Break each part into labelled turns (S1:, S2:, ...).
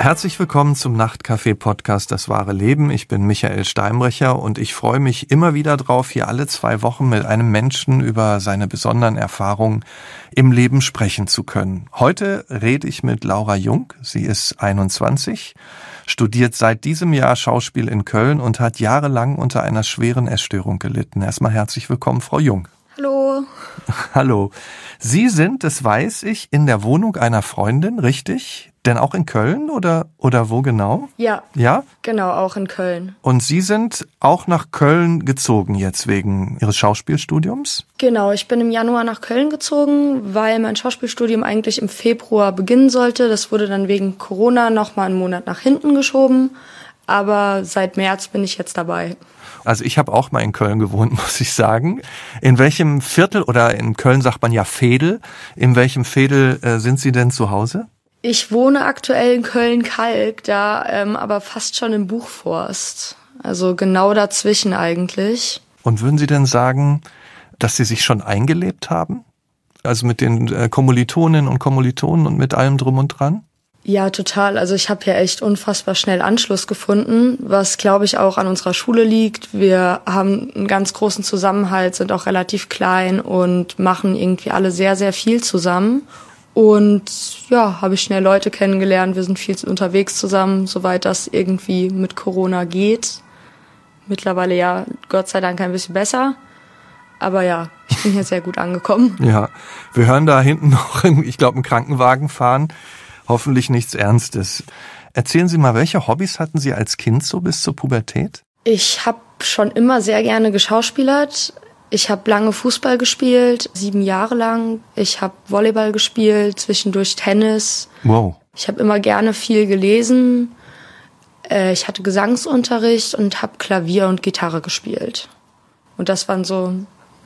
S1: Herzlich willkommen zum Nachtcafé-Podcast Das wahre Leben. Ich bin Michael Steinbrecher und ich freue mich immer wieder drauf, hier alle zwei Wochen mit einem Menschen über seine besonderen Erfahrungen im Leben sprechen zu können. Heute rede ich mit Laura Jung. Sie ist 21, studiert seit diesem Jahr Schauspiel in Köln und hat jahrelang unter einer schweren Essstörung gelitten. Erstmal herzlich willkommen, Frau Jung.
S2: Hallo.
S1: Hallo. Sie sind, das weiß ich, in der Wohnung einer Freundin, richtig? Denn auch in Köln oder, oder wo genau?
S2: Ja.
S1: Ja?
S2: Genau, auch in Köln.
S1: Und Sie sind auch nach Köln gezogen jetzt wegen Ihres Schauspielstudiums?
S2: Genau, ich bin im Januar nach Köln gezogen, weil mein Schauspielstudium eigentlich im Februar beginnen sollte. Das wurde dann wegen Corona noch mal einen Monat nach hinten geschoben. Aber seit März bin ich jetzt dabei.
S1: Also ich habe auch mal in Köln gewohnt, muss ich sagen. In welchem Viertel oder in Köln sagt man ja Fädel. In welchem Fädel äh, sind Sie denn zu Hause?
S2: Ich wohne aktuell in Köln-Kalk, da ähm, aber fast schon im Buchforst. Also genau dazwischen eigentlich.
S1: Und würden Sie denn sagen, dass Sie sich schon eingelebt haben? Also mit den äh, Kommilitoninnen und Kommilitonen und mit allem drum und dran?
S2: Ja, total. Also ich habe ja echt unfassbar schnell Anschluss gefunden, was glaube ich auch an unserer Schule liegt. Wir haben einen ganz großen Zusammenhalt, sind auch relativ klein und machen irgendwie alle sehr, sehr viel zusammen. Und ja, habe ich schnell Leute kennengelernt. Wir sind viel unterwegs zusammen, soweit das irgendwie mit Corona geht. Mittlerweile ja, Gott sei Dank ein bisschen besser. Aber ja, ich bin hier sehr gut angekommen.
S1: Ja, wir hören da hinten noch, ich glaube, einen Krankenwagen fahren. Hoffentlich nichts Ernstes. Erzählen Sie mal, welche Hobbys hatten Sie als Kind so bis zur Pubertät?
S2: Ich habe schon immer sehr gerne geschauspielert. Ich habe lange Fußball gespielt, sieben Jahre lang. Ich habe Volleyball gespielt, zwischendurch Tennis.
S1: Wow.
S2: Ich habe immer gerne viel gelesen. Äh, ich hatte Gesangsunterricht und habe Klavier und Gitarre gespielt. Und das waren so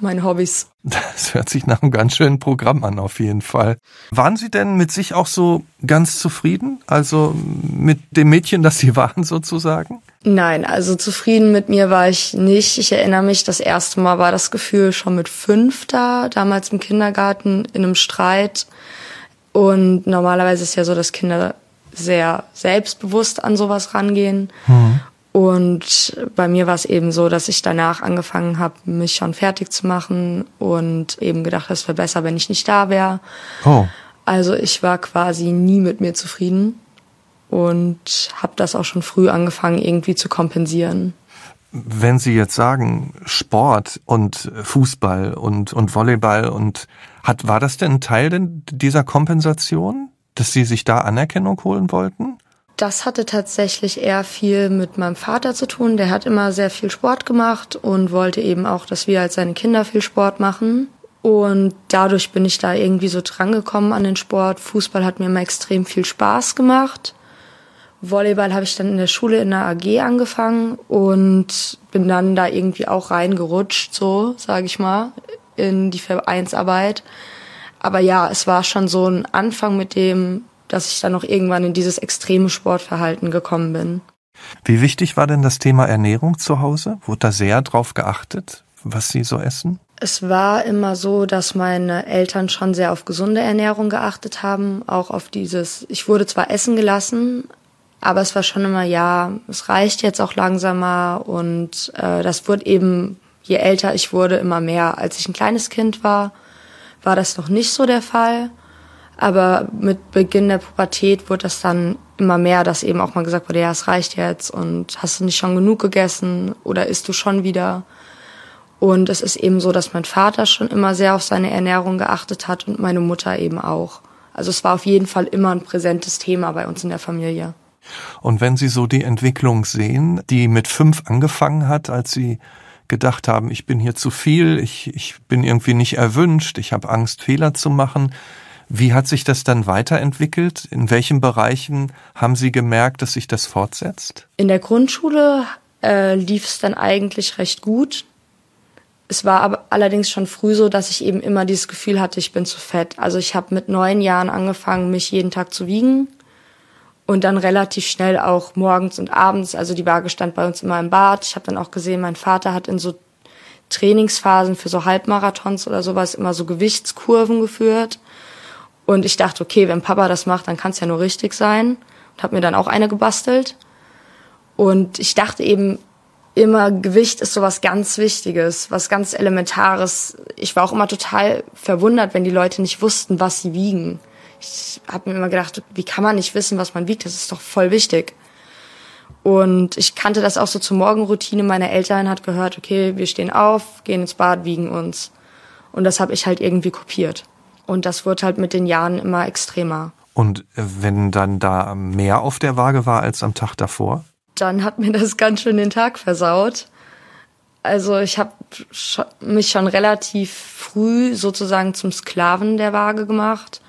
S2: meine Hobbys.
S1: Das hört sich nach einem ganz schönen Programm an, auf jeden Fall. Waren Sie denn mit sich auch so ganz zufrieden? Also mit dem Mädchen, das Sie waren, sozusagen?
S2: Nein, also zufrieden mit mir war ich nicht. Ich erinnere mich, das erste Mal war das Gefühl schon mit fünf da, damals im Kindergarten, in einem Streit. Und normalerweise ist ja so, dass Kinder sehr selbstbewusst an sowas rangehen. Mhm. Und bei mir war es eben so, dass ich danach angefangen habe, mich schon fertig zu machen und eben gedacht, es wäre besser, wenn ich nicht da wäre. Oh. Also ich war quasi nie mit mir zufrieden und habe das auch schon früh angefangen, irgendwie zu kompensieren.
S1: Wenn Sie jetzt sagen Sport und Fußball und, und Volleyball und hat, war das denn ein Teil denn dieser Kompensation, dass Sie sich da Anerkennung holen wollten?
S2: Das hatte tatsächlich eher viel mit meinem Vater zu tun. Der hat immer sehr viel Sport gemacht und wollte eben auch, dass wir als seine Kinder viel Sport machen. Und dadurch bin ich da irgendwie so drangekommen an den Sport. Fußball hat mir immer extrem viel Spaß gemacht. Volleyball habe ich dann in der Schule in der AG angefangen und bin dann da irgendwie auch reingerutscht, so sage ich mal, in die Vereinsarbeit. Aber ja, es war schon so ein Anfang mit dem dass ich dann noch irgendwann in dieses extreme Sportverhalten gekommen bin.
S1: Wie wichtig war denn das Thema Ernährung zu Hause? Wurde da sehr drauf geachtet, was Sie so essen?
S2: Es war immer so, dass meine Eltern schon sehr auf gesunde Ernährung geachtet haben, auch auf dieses, ich wurde zwar essen gelassen, aber es war schon immer, ja, es reicht jetzt auch langsamer und äh, das wurde eben, je älter ich wurde, immer mehr. Als ich ein kleines Kind war, war das noch nicht so der Fall. Aber mit Beginn der Pubertät wurde das dann immer mehr, dass eben auch mal gesagt wurde, ja, es reicht jetzt und hast du nicht schon genug gegessen oder isst du schon wieder? Und es ist eben so, dass mein Vater schon immer sehr auf seine Ernährung geachtet hat und meine Mutter eben auch. Also es war auf jeden Fall immer ein präsentes Thema bei uns in der Familie.
S1: Und wenn Sie so die Entwicklung sehen, die mit fünf angefangen hat, als Sie gedacht haben, ich bin hier zu viel, ich, ich bin irgendwie nicht erwünscht, ich habe Angst, Fehler zu machen, wie hat sich das dann weiterentwickelt? In welchen Bereichen haben Sie gemerkt, dass sich das fortsetzt?
S2: In der Grundschule äh, lief es dann eigentlich recht gut. Es war aber allerdings schon früh so, dass ich eben immer dieses Gefühl hatte, ich bin zu fett. Also ich habe mit neun Jahren angefangen, mich jeden Tag zu wiegen und dann relativ schnell auch morgens und abends. Also die Waage stand bei uns immer im Bad. Ich habe dann auch gesehen, mein Vater hat in so Trainingsphasen für so Halbmarathons oder sowas immer so Gewichtskurven geführt. Und ich dachte, okay, wenn Papa das macht, dann kann es ja nur richtig sein. und habe mir dann auch eine gebastelt. Und ich dachte eben immer, Gewicht ist sowas ganz Wichtiges, was ganz Elementares. Ich war auch immer total verwundert, wenn die Leute nicht wussten, was sie wiegen. Ich habe mir immer gedacht, wie kann man nicht wissen, was man wiegt? Das ist doch voll wichtig. Und ich kannte das auch so zur Morgenroutine meiner Eltern, hat gehört, okay, wir stehen auf, gehen ins Bad, wiegen uns. Und das habe ich halt irgendwie kopiert. Und das wird halt mit den Jahren immer extremer.
S1: Und wenn dann da mehr auf der Waage war als am Tag davor?
S2: Dann hat mir das ganz schön den Tag versaut. Also ich habe mich schon relativ früh sozusagen zum Sklaven der Waage gemacht.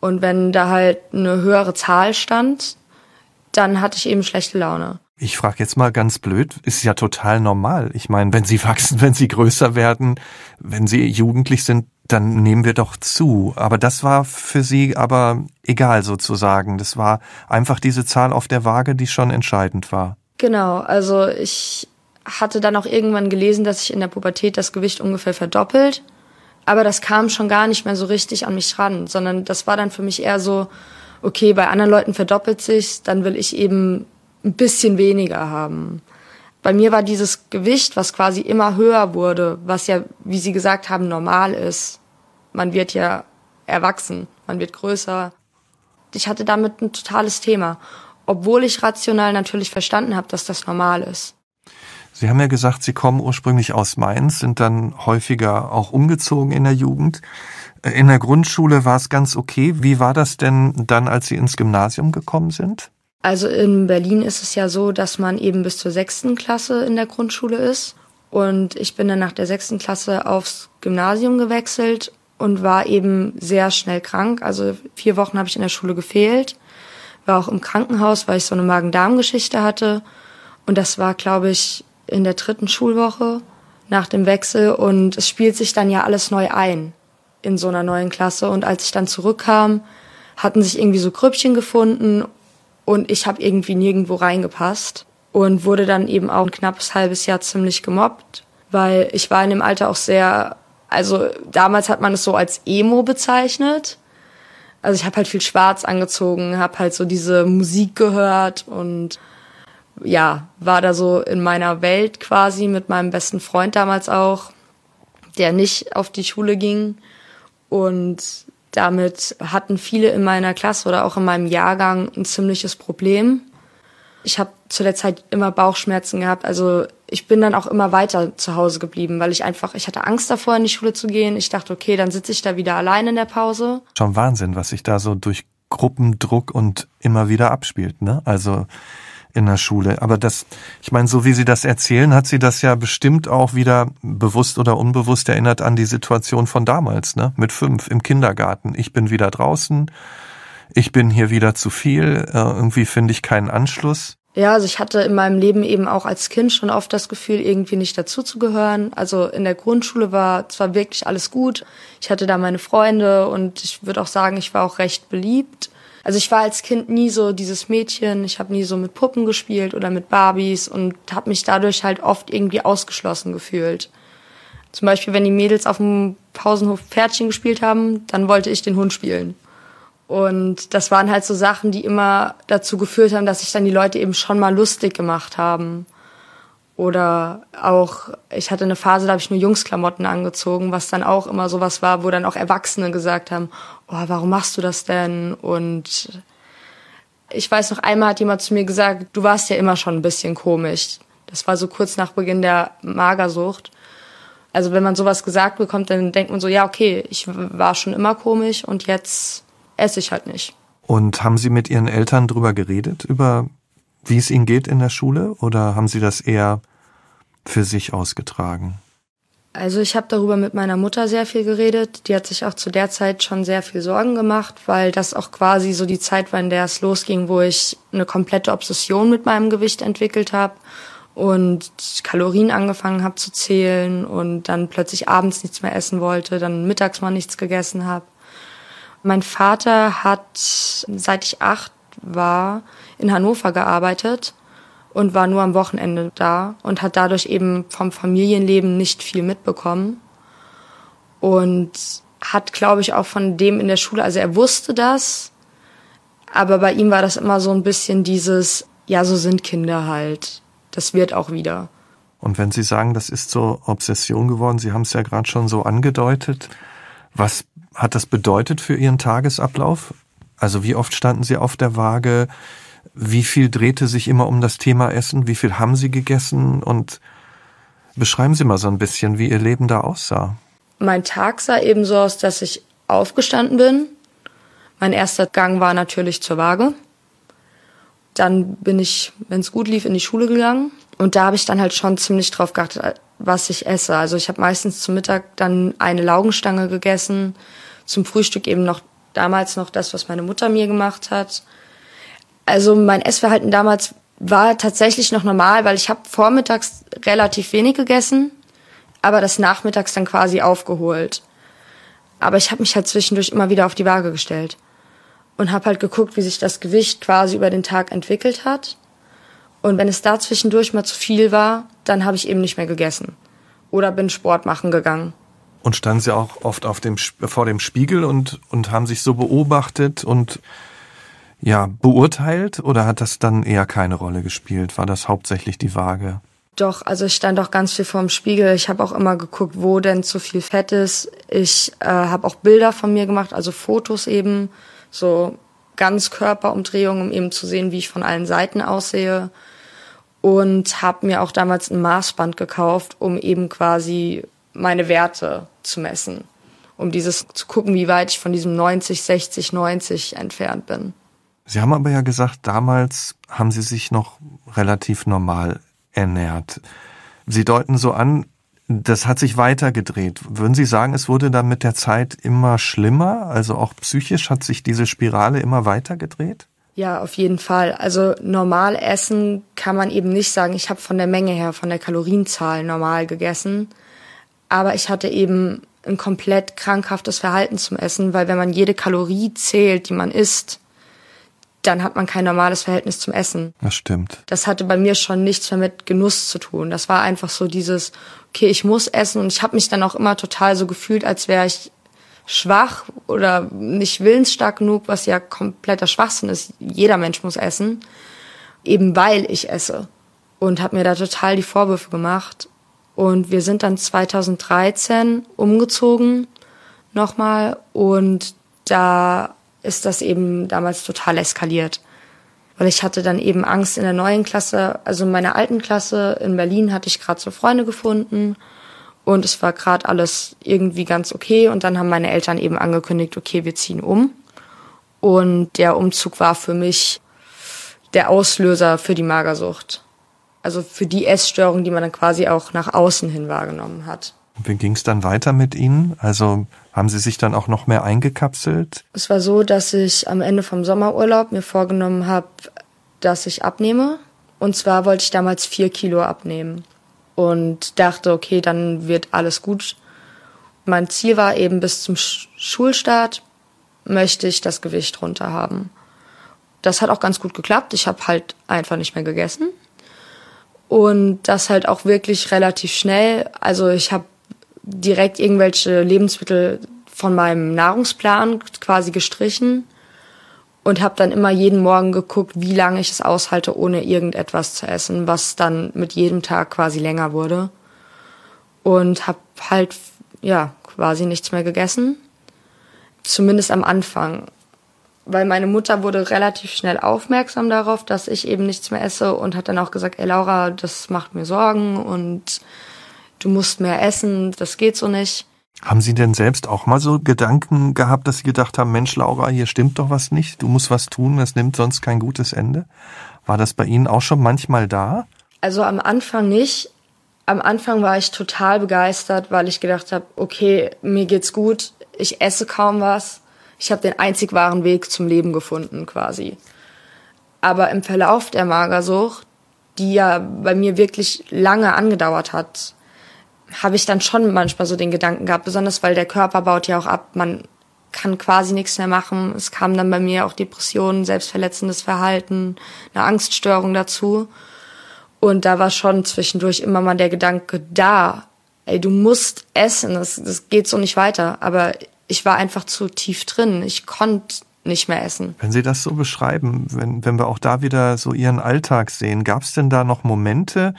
S2: Und wenn da halt eine höhere Zahl stand, dann hatte ich eben schlechte Laune.
S1: Ich frage jetzt mal ganz blöd, ist ja total normal. Ich meine, wenn sie wachsen, wenn sie größer werden, wenn sie jugendlich sind, dann nehmen wir doch zu. Aber das war für sie aber egal sozusagen. Das war einfach diese Zahl auf der Waage, die schon entscheidend war.
S2: Genau, also ich hatte dann auch irgendwann gelesen, dass sich in der Pubertät das Gewicht ungefähr verdoppelt. Aber das kam schon gar nicht mehr so richtig an mich ran, sondern das war dann für mich eher so, okay, bei anderen Leuten verdoppelt sich, dann will ich eben ein bisschen weniger haben. Bei mir war dieses Gewicht, was quasi immer höher wurde, was ja, wie Sie gesagt haben, normal ist. Man wird ja erwachsen, man wird größer. Ich hatte damit ein totales Thema, obwohl ich rational natürlich verstanden habe, dass das normal ist.
S1: Sie haben ja gesagt, Sie kommen ursprünglich aus Mainz, sind dann häufiger auch umgezogen in der Jugend. In der Grundschule war es ganz okay. Wie war das denn dann, als Sie ins Gymnasium gekommen sind?
S2: Also in Berlin ist es ja so, dass man eben bis zur sechsten Klasse in der Grundschule ist. Und ich bin dann nach der sechsten Klasse aufs Gymnasium gewechselt und war eben sehr schnell krank. Also vier Wochen habe ich in der Schule gefehlt. War auch im Krankenhaus, weil ich so eine Magen-Darm-Geschichte hatte. Und das war, glaube ich, in der dritten Schulwoche nach dem Wechsel. Und es spielt sich dann ja alles neu ein in so einer neuen Klasse. Und als ich dann zurückkam, hatten sich irgendwie so Grüppchen gefunden und ich habe irgendwie nirgendwo reingepasst und wurde dann eben auch ein knappes halbes Jahr ziemlich gemobbt, weil ich war in dem Alter auch sehr, also damals hat man es so als Emo bezeichnet. Also ich habe halt viel Schwarz angezogen, habe halt so diese Musik gehört und ja, war da so in meiner Welt quasi mit meinem besten Freund damals auch, der nicht auf die Schule ging und damit hatten viele in meiner Klasse oder auch in meinem Jahrgang ein ziemliches Problem. Ich habe zu der Zeit immer Bauchschmerzen gehabt. Also ich bin dann auch immer weiter zu Hause geblieben, weil ich einfach, ich hatte Angst davor, in die Schule zu gehen. Ich dachte, okay, dann sitze ich da wieder allein in der Pause.
S1: Schon Wahnsinn, was sich da so durch Gruppendruck und immer wieder abspielt, ne? Also in der Schule. Aber das, ich meine, so wie Sie das erzählen, hat Sie das ja bestimmt auch wieder bewusst oder unbewusst erinnert an die Situation von damals, ne? Mit fünf im Kindergarten. Ich bin wieder draußen. Ich bin hier wieder zu viel. Äh, irgendwie finde ich keinen Anschluss.
S2: Ja, also ich hatte in meinem Leben eben auch als Kind schon oft das Gefühl, irgendwie nicht dazuzugehören. Also in der Grundschule war zwar wirklich alles gut. Ich hatte da meine Freunde und ich würde auch sagen, ich war auch recht beliebt. Also ich war als Kind nie so dieses Mädchen, ich habe nie so mit Puppen gespielt oder mit Barbies und habe mich dadurch halt oft irgendwie ausgeschlossen gefühlt. Zum Beispiel, wenn die Mädels auf dem Pausenhof Pferdchen gespielt haben, dann wollte ich den Hund spielen. Und das waren halt so Sachen, die immer dazu geführt haben, dass sich dann die Leute eben schon mal lustig gemacht haben. Oder auch, ich hatte eine Phase, da habe ich nur Jungsklamotten angezogen, was dann auch immer sowas war, wo dann auch Erwachsene gesagt haben, oh, warum machst du das denn? Und ich weiß noch einmal hat jemand zu mir gesagt, du warst ja immer schon ein bisschen komisch. Das war so kurz nach Beginn der Magersucht. Also wenn man sowas gesagt bekommt, dann denkt man so, ja, okay, ich war schon immer komisch und jetzt esse ich halt nicht.
S1: Und haben Sie mit Ihren Eltern drüber geredet, über wie es Ihnen geht in der Schule? Oder haben Sie das eher für sich ausgetragen?
S2: Also ich habe darüber mit meiner Mutter sehr viel geredet. Die hat sich auch zu der Zeit schon sehr viel Sorgen gemacht, weil das auch quasi so die Zeit war, in der es losging, wo ich eine komplette Obsession mit meinem Gewicht entwickelt habe und Kalorien angefangen habe zu zählen und dann plötzlich abends nichts mehr essen wollte, dann mittags mal nichts gegessen habe. Mein Vater hat, seit ich acht war, in Hannover gearbeitet und war nur am Wochenende da und hat dadurch eben vom Familienleben nicht viel mitbekommen und hat, glaube ich, auch von dem in der Schule, also er wusste das, Aber bei ihm war das immer so ein bisschen dieses, ja, so sind Kinder halt. Das wird auch wieder.
S1: Und wenn Sie sagen, das ist so Obsession geworden, Sie haben es ja gerade schon so angedeutet, was hat das bedeutet für Ihren Tagesablauf? Also wie oft standen Sie auf der Waage? Wie viel drehte sich immer um das Thema Essen? Wie viel haben Sie gegessen? Und beschreiben Sie mal so ein bisschen, wie Ihr Leben da aussah.
S2: Mein Tag sah eben so aus, dass ich aufgestanden bin. Mein erster Gang war natürlich zur Waage. Dann bin ich, wenn es gut lief, in die Schule gegangen. Und da habe ich dann halt schon ziemlich drauf geachtet, was ich esse. Also ich habe meistens zum Mittag dann eine Laugenstange gegessen, zum Frühstück eben noch damals noch das, was meine Mutter mir gemacht hat. Also mein Essverhalten damals war tatsächlich noch normal, weil ich habe vormittags relativ wenig gegessen, aber das nachmittags dann quasi aufgeholt. Aber ich habe mich halt zwischendurch immer wieder auf die Waage gestellt und habe halt geguckt, wie sich das Gewicht quasi über den Tag entwickelt hat. Und wenn es da zwischendurch mal zu viel war, dann habe ich eben nicht mehr gegessen oder bin Sport machen gegangen.
S1: Und standen Sie auch oft auf dem, vor dem Spiegel und, und haben sich so beobachtet und ja, beurteilt oder hat das dann eher keine Rolle gespielt? War das hauptsächlich die Waage?
S2: Doch, also ich stand auch ganz viel vorm Spiegel. Ich habe auch immer geguckt, wo denn zu viel Fett ist. Ich äh, habe auch Bilder von mir gemacht, also Fotos eben, so ganz Körperumdrehungen, um eben zu sehen, wie ich von allen Seiten aussehe. Und habe mir auch damals ein Maßband gekauft, um eben quasi meine Werte zu messen. Um dieses zu gucken, wie weit ich von diesem 90, 60, 90 entfernt bin.
S1: Sie haben aber ja gesagt, damals haben Sie sich noch relativ normal ernährt. Sie deuten so an, das hat sich weitergedreht. Würden Sie sagen, es wurde dann mit der Zeit immer schlimmer? Also auch psychisch hat sich diese Spirale immer weitergedreht?
S2: Ja, auf jeden Fall. Also normal essen kann man eben nicht sagen, ich habe von der Menge her, von der Kalorienzahl normal gegessen. Aber ich hatte eben ein komplett krankhaftes Verhalten zum Essen, weil wenn man jede Kalorie zählt, die man isst, dann hat man kein normales Verhältnis zum Essen.
S1: Das stimmt.
S2: Das hatte bei mir schon nichts mehr mit Genuss zu tun. Das war einfach so dieses, okay, ich muss essen und ich habe mich dann auch immer total so gefühlt, als wäre ich schwach oder nicht willensstark genug, was ja kompletter Schwachsinn ist. Jeder Mensch muss essen, eben weil ich esse. Und habe mir da total die Vorwürfe gemacht. Und wir sind dann 2013 umgezogen nochmal und da ist das eben damals total eskaliert. Weil ich hatte dann eben Angst in der neuen Klasse, also in meiner alten Klasse in Berlin hatte ich gerade so Freunde gefunden und es war gerade alles irgendwie ganz okay und dann haben meine Eltern eben angekündigt, okay, wir ziehen um. Und der Umzug war für mich der Auslöser für die Magersucht. Also für die Essstörung, die man dann quasi auch nach außen hin wahrgenommen hat.
S1: Wie ging es dann weiter mit Ihnen? Also haben Sie sich dann auch noch mehr eingekapselt?
S2: Es war so, dass ich am Ende vom Sommerurlaub mir vorgenommen habe, dass ich abnehme. Und zwar wollte ich damals vier Kilo abnehmen und dachte, okay, dann wird alles gut. Mein Ziel war eben bis zum Schulstart möchte ich das Gewicht runter haben. Das hat auch ganz gut geklappt. Ich habe halt einfach nicht mehr gegessen. Und das halt auch wirklich relativ schnell. Also ich habe direkt irgendwelche Lebensmittel von meinem Nahrungsplan quasi gestrichen und habe dann immer jeden Morgen geguckt, wie lange ich es aushalte, ohne irgendetwas zu essen, was dann mit jedem Tag quasi länger wurde. Und habe halt, ja, quasi nichts mehr gegessen. Zumindest am Anfang. Weil meine Mutter wurde relativ schnell aufmerksam darauf, dass ich eben nichts mehr esse und hat dann auch gesagt, ey Laura, das macht mir Sorgen und du musst mehr essen, das geht so nicht.
S1: Haben Sie denn selbst auch mal so Gedanken gehabt, dass Sie gedacht haben, Mensch, Laura, hier stimmt doch was nicht, du musst was tun, es nimmt sonst kein gutes Ende? War das bei Ihnen auch schon manchmal da?
S2: Also am Anfang nicht. Am Anfang war ich total begeistert, weil ich gedacht habe, okay, mir geht's gut, ich esse kaum was, ich habe den einzig wahren Weg zum Leben gefunden quasi. Aber im Verlauf der Magersucht, die ja bei mir wirklich lange angedauert hat, habe ich dann schon manchmal so den Gedanken gehabt, besonders weil der Körper baut ja auch ab, man kann quasi nichts mehr machen. Es kam dann bei mir auch Depressionen, selbstverletzendes Verhalten, eine Angststörung dazu. Und da war schon zwischendurch immer mal der Gedanke da, ey, du musst essen, das, das geht so nicht weiter. Aber ich war einfach zu tief drin. Ich konnte nicht mehr essen.
S1: Wenn Sie das so beschreiben, wenn, wenn wir auch da wieder so Ihren Alltag sehen, gab es denn da noch Momente,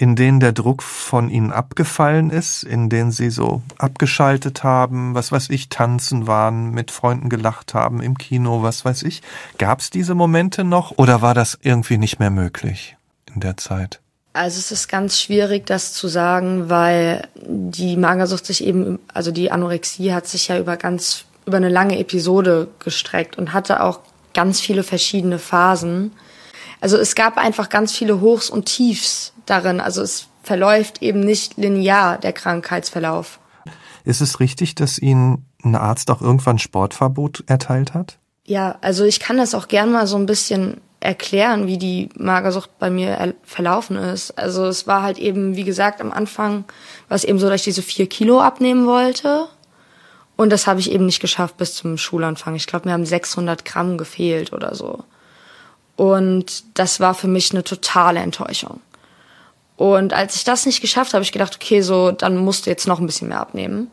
S1: in denen der Druck von Ihnen abgefallen ist, in denen Sie so abgeschaltet haben, was weiß ich, tanzen waren, mit Freunden gelacht haben, im Kino, was weiß ich? Gab es diese Momente noch oder war das irgendwie nicht mehr möglich in der Zeit?
S2: Also es ist ganz schwierig, das zu sagen, weil die Magersucht sich eben, also die Anorexie hat sich ja über ganz, über eine lange Episode gestreckt und hatte auch ganz viele verschiedene Phasen. Also es gab einfach ganz viele Hochs und Tiefs darin. Also es verläuft eben nicht linear, der Krankheitsverlauf.
S1: Ist es richtig, dass Ihnen ein Arzt auch irgendwann Sportverbot erteilt hat?
S2: Ja, also ich kann das auch gern mal so ein bisschen erklären, wie die Magersucht bei mir verlaufen ist. Also es war halt eben, wie gesagt, am Anfang war es eben so, dass ich diese vier Kilo abnehmen wollte. Und das habe ich eben nicht geschafft bis zum Schulanfang. Ich glaube, mir haben 600 Gramm gefehlt oder so. Und das war für mich eine totale Enttäuschung. Und als ich das nicht geschafft habe, habe ich gedacht, okay, so, dann musst du jetzt noch ein bisschen mehr abnehmen.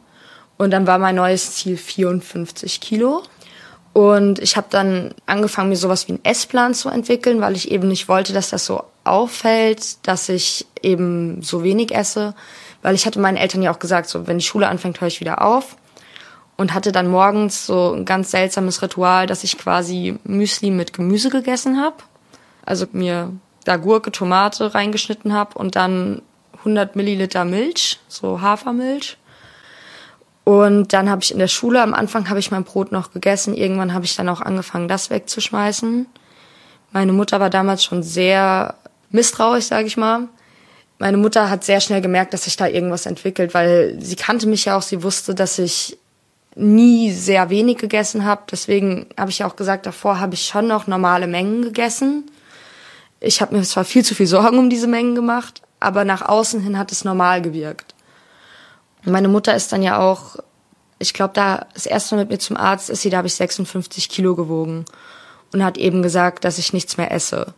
S2: Und dann war mein neues Ziel 54 Kilo. Und ich habe dann angefangen, mir sowas wie einen Essplan zu entwickeln, weil ich eben nicht wollte, dass das so auffällt, dass ich eben so wenig esse. Weil ich hatte meinen Eltern ja auch gesagt, so, wenn die Schule anfängt, höre ich wieder auf und hatte dann morgens so ein ganz seltsames Ritual, dass ich quasi Müsli mit Gemüse gegessen habe. Also mir da Gurke, Tomate reingeschnitten habe und dann 100 Milliliter Milch, so Hafermilch. Und dann habe ich in der Schule, am Anfang habe ich mein Brot noch gegessen, irgendwann habe ich dann auch angefangen, das wegzuschmeißen. Meine Mutter war damals schon sehr misstrauisch, sage ich mal. Meine Mutter hat sehr schnell gemerkt, dass sich da irgendwas entwickelt, weil sie kannte mich ja auch, sie wusste, dass ich nie sehr wenig gegessen habe. Deswegen habe ich ja auch gesagt, davor habe ich schon noch normale Mengen gegessen. Ich habe mir zwar viel zu viel Sorgen um diese Mengen gemacht, aber nach außen hin hat es normal gewirkt. Meine Mutter ist dann ja auch, ich glaube, da das erste Mal mit mir zum Arzt ist sie, da habe ich 56 Kilo gewogen und hat eben gesagt, dass ich nichts mehr esse.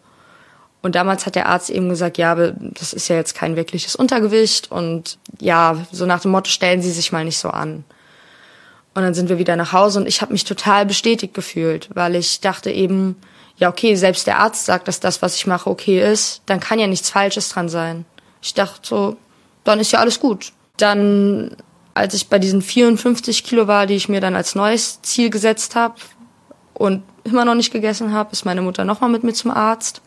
S2: Und damals hat der Arzt eben gesagt, ja, das ist ja jetzt kein wirkliches Untergewicht und ja, so nach dem Motto, stellen Sie sich mal nicht so an. Und dann sind wir wieder nach Hause und ich habe mich total bestätigt gefühlt, weil ich dachte eben, ja, okay, selbst der Arzt sagt, dass das, was ich mache, okay ist, dann kann ja nichts Falsches dran sein. Ich dachte so, dann ist ja alles gut. Dann, als ich bei diesen 54 Kilo war, die ich mir dann als neues Ziel gesetzt habe und immer noch nicht gegessen habe, ist meine Mutter nochmal mit mir zum Arzt.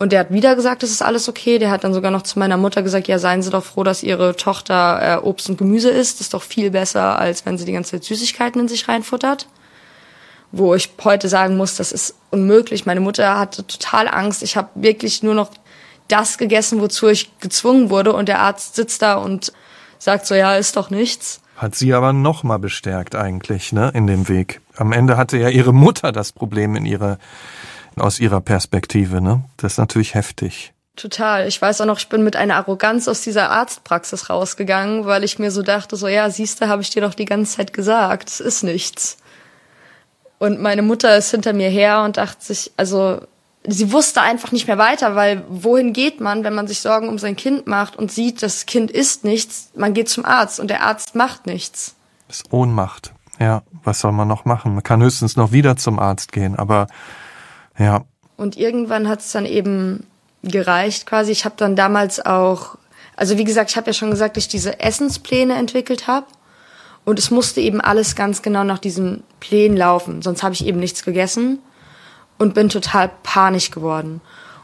S2: Und der hat wieder gesagt, es ist alles okay. Der hat dann sogar noch zu meiner Mutter gesagt, ja, seien Sie doch froh, dass Ihre Tochter äh, Obst und Gemüse isst. Das ist doch viel besser, als wenn sie die ganze Zeit Süßigkeiten in sich reinfuttert. Wo ich heute sagen muss, das ist unmöglich. Meine Mutter hatte total Angst. Ich habe wirklich nur noch das gegessen, wozu ich gezwungen wurde. Und der Arzt sitzt da und sagt so, ja, ist doch nichts.
S1: Hat sie aber noch mal bestärkt eigentlich, ne, in dem Weg. Am Ende hatte ja ihre Mutter das Problem in ihrer aus ihrer Perspektive, ne? Das ist natürlich heftig.
S2: Total. Ich weiß auch noch, ich bin mit einer Arroganz aus dieser Arztpraxis rausgegangen, weil ich mir so dachte, so ja, siehste, habe ich dir doch die ganze Zeit gesagt, es ist nichts. Und meine Mutter ist hinter mir her und dachte sich, also sie wusste einfach nicht mehr weiter, weil wohin geht man, wenn man sich Sorgen um sein Kind macht und sieht, das Kind isst nichts, man geht zum Arzt und der Arzt macht nichts.
S1: Das ist Ohnmacht. Ja, was soll man noch machen? Man kann höchstens noch wieder zum Arzt gehen, aber ja.
S2: Und irgendwann hat es dann eben gereicht quasi. Ich habe dann damals auch, also wie gesagt, ich habe ja schon gesagt, dass ich diese Essenspläne entwickelt habe. Und es musste eben alles ganz genau nach diesen Plänen laufen. Sonst habe ich eben nichts gegessen und bin total panisch geworden.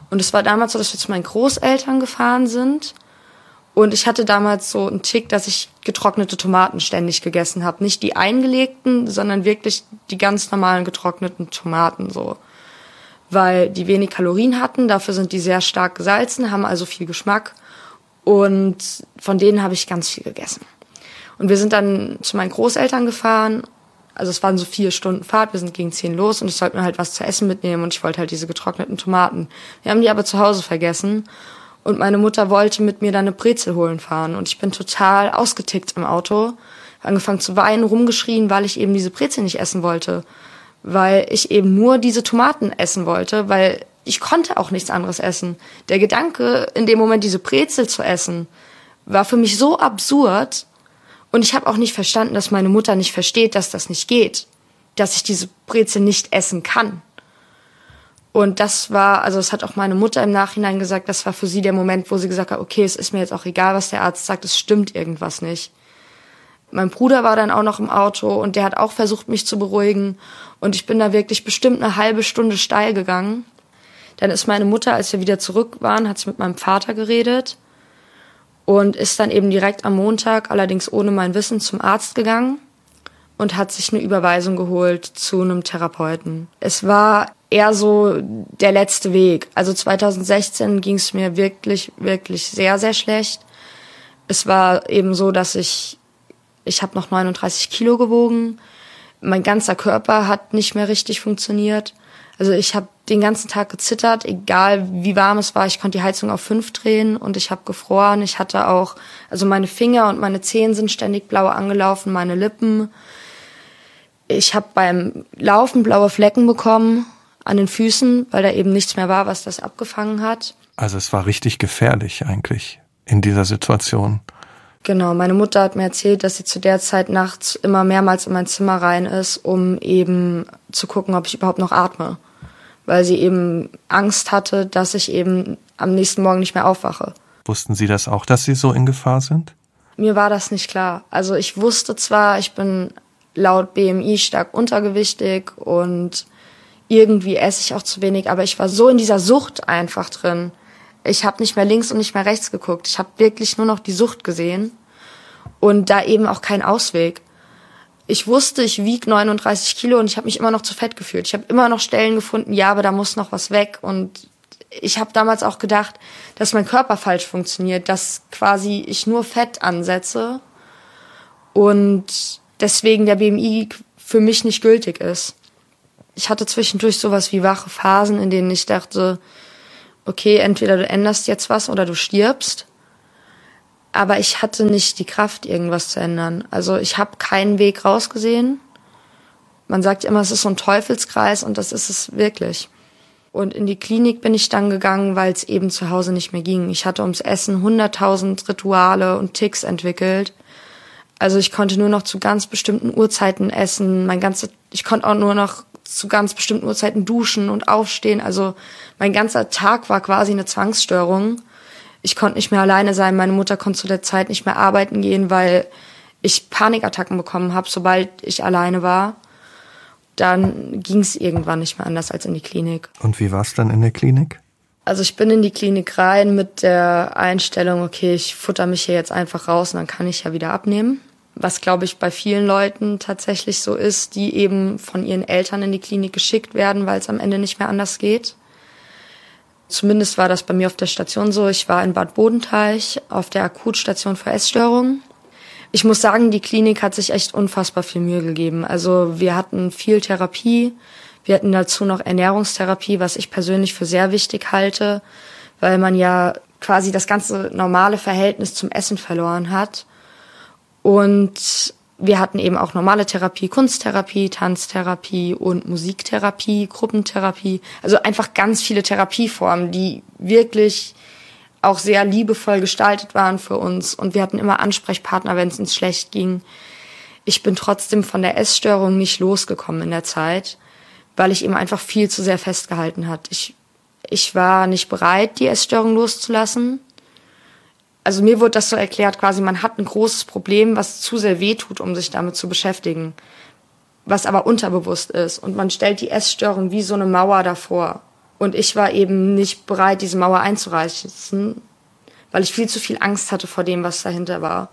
S2: Und es war damals so, dass wir zu meinen Großeltern gefahren sind. Und ich hatte damals so einen Tick, dass ich getrocknete Tomaten ständig gegessen habe. Nicht die eingelegten, sondern wirklich die ganz normalen getrockneten Tomaten so weil die wenig Kalorien hatten. Dafür sind die sehr stark gesalzen, haben also viel Geschmack. Und von denen habe ich ganz viel gegessen. Und wir sind dann zu meinen Großeltern gefahren. Also es waren so vier Stunden Fahrt. Wir sind gegen zehn los und ich sollte mir halt was zu essen mitnehmen und ich wollte halt diese getrockneten Tomaten. Wir haben die aber zu Hause vergessen. Und meine Mutter wollte mit mir dann eine Brezel holen fahren. Und ich bin total ausgetickt im Auto. Angefangen zu weinen, rumgeschrien, weil ich eben diese Brezel nicht essen wollte weil ich eben nur diese Tomaten essen wollte, weil ich konnte auch nichts anderes essen. Der Gedanke, in dem Moment diese Brezel zu essen, war für mich so absurd und ich habe auch nicht verstanden, dass meine Mutter nicht versteht, dass das nicht geht. dass ich diese Brezel nicht essen kann. Und das war, also es hat auch meine Mutter im Nachhinein gesagt, das war für sie der Moment, wo sie gesagt hat, okay, es ist mir jetzt auch egal, was der Arzt sagt, es stimmt irgendwas nicht. Mein Bruder war dann auch noch im Auto und der hat auch versucht, mich zu beruhigen. Und ich bin da wirklich bestimmt eine halbe Stunde steil gegangen. Dann ist meine Mutter, als wir wieder zurück waren, hat sie mit meinem Vater geredet und ist dann eben direkt am Montag, allerdings ohne mein Wissen, zum Arzt gegangen und hat sich eine Überweisung geholt zu einem Therapeuten. Es war eher so der letzte Weg. Also 2016 ging es mir wirklich, wirklich sehr, sehr schlecht. Es war eben so, dass ich, ich habe noch 39 Kilo gewogen. Mein ganzer Körper hat nicht mehr richtig funktioniert. Also ich habe den ganzen Tag gezittert, egal wie warm es war. Ich konnte die Heizung auf fünf drehen und ich habe gefroren. Ich hatte auch, also meine Finger und meine Zehen sind ständig blau angelaufen, meine Lippen. Ich habe beim Laufen blaue Flecken bekommen an den Füßen, weil da eben nichts mehr war, was das abgefangen hat.
S1: Also es war richtig gefährlich eigentlich in dieser Situation.
S2: Genau, meine Mutter hat mir erzählt, dass sie zu der Zeit nachts immer mehrmals in mein Zimmer rein ist, um eben zu gucken, ob ich überhaupt noch atme. Weil sie eben Angst hatte, dass ich eben am nächsten Morgen nicht mehr aufwache.
S1: Wussten Sie das auch, dass Sie so in Gefahr sind?
S2: Mir war das nicht klar. Also ich wusste zwar, ich bin laut BMI stark untergewichtig und irgendwie esse ich auch zu wenig, aber ich war so in dieser Sucht einfach drin. Ich habe nicht mehr links und nicht mehr rechts geguckt. Ich habe wirklich nur noch die Sucht gesehen und da eben auch kein Ausweg. Ich wusste, ich wieg 39 Kilo und ich habe mich immer noch zu fett gefühlt. Ich habe immer noch Stellen gefunden, ja, aber da muss noch was weg. Und ich habe damals auch gedacht, dass mein Körper falsch funktioniert, dass quasi ich nur Fett ansetze und deswegen der BMI für mich nicht gültig ist. Ich hatte zwischendurch sowas wie wache Phasen, in denen ich dachte, okay, entweder du änderst jetzt was oder du stirbst. Aber ich hatte nicht die Kraft, irgendwas zu ändern. Also ich habe keinen Weg rausgesehen. Man sagt immer, es ist so ein Teufelskreis und das ist es wirklich. Und in die Klinik bin ich dann gegangen, weil es eben zu Hause nicht mehr ging. Ich hatte ums Essen hunderttausend Rituale und Ticks entwickelt also ich konnte nur noch zu ganz bestimmten Uhrzeiten essen. Mein ganze, ich konnte auch nur noch zu ganz bestimmten Uhrzeiten duschen und aufstehen. Also mein ganzer Tag war quasi eine Zwangsstörung. Ich konnte nicht mehr alleine sein. Meine Mutter konnte zu der Zeit nicht mehr arbeiten gehen, weil ich Panikattacken bekommen habe, sobald ich alleine war. Dann ging es irgendwann nicht mehr anders als in die Klinik.
S1: Und wie war es dann in der Klinik?
S2: Also ich bin in die Klinik rein mit der Einstellung, okay, ich futter mich hier jetzt einfach raus und dann kann ich ja wieder abnehmen was glaube ich bei vielen Leuten tatsächlich so ist, die eben von ihren Eltern in die Klinik geschickt werden, weil es am Ende nicht mehr anders geht. Zumindest war das bei mir auf der Station so. Ich war in Bad Bodenteich auf der Akutstation für Essstörungen. Ich muss sagen, die Klinik hat sich echt unfassbar viel Mühe gegeben. Also wir hatten viel Therapie. Wir hatten dazu noch Ernährungstherapie, was ich persönlich für sehr wichtig halte, weil man ja quasi das ganze normale Verhältnis zum Essen verloren hat. Und wir hatten eben auch normale Therapie, Kunsttherapie, Tanztherapie und Musiktherapie, Gruppentherapie. Also einfach ganz viele Therapieformen, die wirklich auch sehr liebevoll gestaltet waren für uns. Und wir hatten immer Ansprechpartner, wenn es uns schlecht ging. Ich bin trotzdem von der Essstörung nicht losgekommen in der Zeit, weil ich eben einfach viel zu sehr festgehalten hat. Ich, ich war nicht bereit, die Essstörung loszulassen also mir wurde das so erklärt, quasi man hat ein großes Problem, was zu sehr wehtut, um sich damit zu beschäftigen, was aber unterbewusst ist. Und man stellt die Essstörung wie so eine Mauer davor. Und ich war eben nicht bereit, diese Mauer einzureißen, weil ich viel zu viel Angst hatte vor dem, was dahinter war.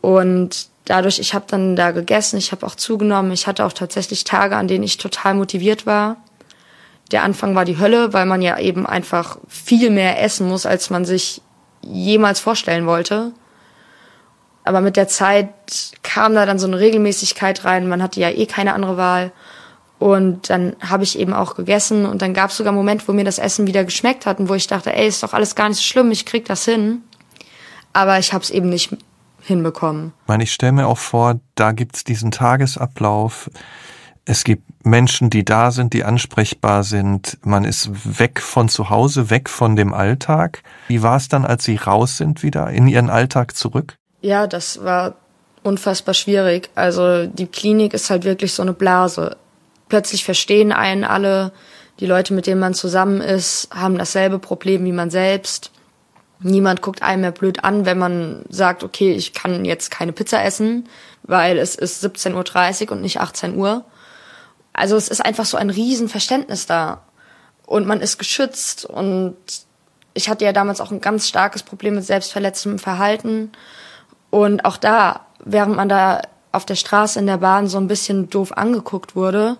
S2: Und dadurch, ich habe dann da gegessen, ich habe auch zugenommen, ich hatte auch tatsächlich Tage, an denen ich total motiviert war. Der Anfang war die Hölle, weil man ja eben einfach viel mehr essen muss, als man sich jemals vorstellen wollte. Aber mit der Zeit kam da dann so eine Regelmäßigkeit rein. Man hatte ja eh keine andere Wahl. Und dann habe ich eben auch gegessen und dann gab es sogar einen Moment, wo mir das Essen wieder geschmeckt hat und wo ich dachte, ey, ist doch alles gar nicht so schlimm, ich krieg das hin. Aber ich habe es eben nicht hinbekommen.
S1: Ich meine, ich stelle mir auch vor, da gibt's diesen Tagesablauf, es gibt Menschen, die da sind, die ansprechbar sind. Man ist weg von zu Hause, weg von dem Alltag. Wie war es dann, als Sie raus sind wieder in Ihren Alltag zurück?
S2: Ja, das war unfassbar schwierig. Also die Klinik ist halt wirklich so eine Blase. Plötzlich verstehen einen alle, die Leute, mit denen man zusammen ist, haben dasselbe Problem wie man selbst. Niemand guckt einem mehr blöd an, wenn man sagt, okay, ich kann jetzt keine Pizza essen, weil es ist 17.30 Uhr und nicht 18 Uhr. Also es ist einfach so ein Riesenverständnis da. Und man ist geschützt. Und ich hatte ja damals auch ein ganz starkes Problem mit selbstverletzendem Verhalten. Und auch da, während man da auf der Straße in der Bahn so ein bisschen doof angeguckt wurde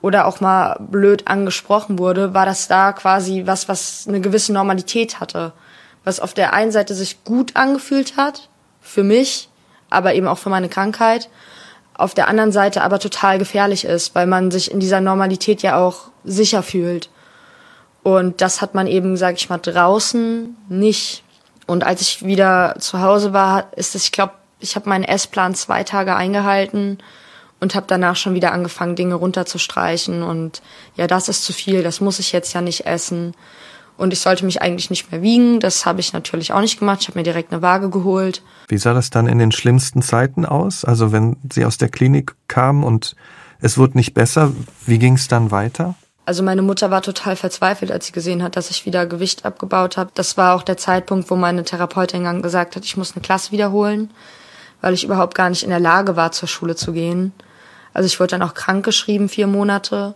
S2: oder auch mal blöd angesprochen wurde, war das da quasi was, was eine gewisse Normalität hatte. Was auf der einen Seite sich gut angefühlt hat, für mich, aber eben auch für meine Krankheit auf der anderen Seite aber total gefährlich ist, weil man sich in dieser Normalität ja auch sicher fühlt. Und das hat man eben, sag ich mal, draußen nicht. Und als ich wieder zu Hause war, ist es, ich glaube, ich habe meinen Essplan zwei Tage eingehalten und habe danach schon wieder angefangen, Dinge runterzustreichen. Und ja, das ist zu viel, das muss ich jetzt ja nicht essen. Und ich sollte mich eigentlich nicht mehr wiegen. Das habe ich natürlich auch nicht gemacht. Ich habe mir direkt eine Waage geholt.
S1: Wie sah das dann in den schlimmsten Zeiten aus? Also wenn Sie aus der Klinik kamen und es wurde nicht besser, wie ging es dann weiter?
S2: Also meine Mutter war total verzweifelt, als sie gesehen hat, dass ich wieder Gewicht abgebaut habe. Das war auch der Zeitpunkt, wo meine Therapeutin dann gesagt hat, ich muss eine Klasse wiederholen, weil ich überhaupt gar nicht in der Lage war, zur Schule zu gehen. Also ich wurde dann auch krank geschrieben, vier Monate,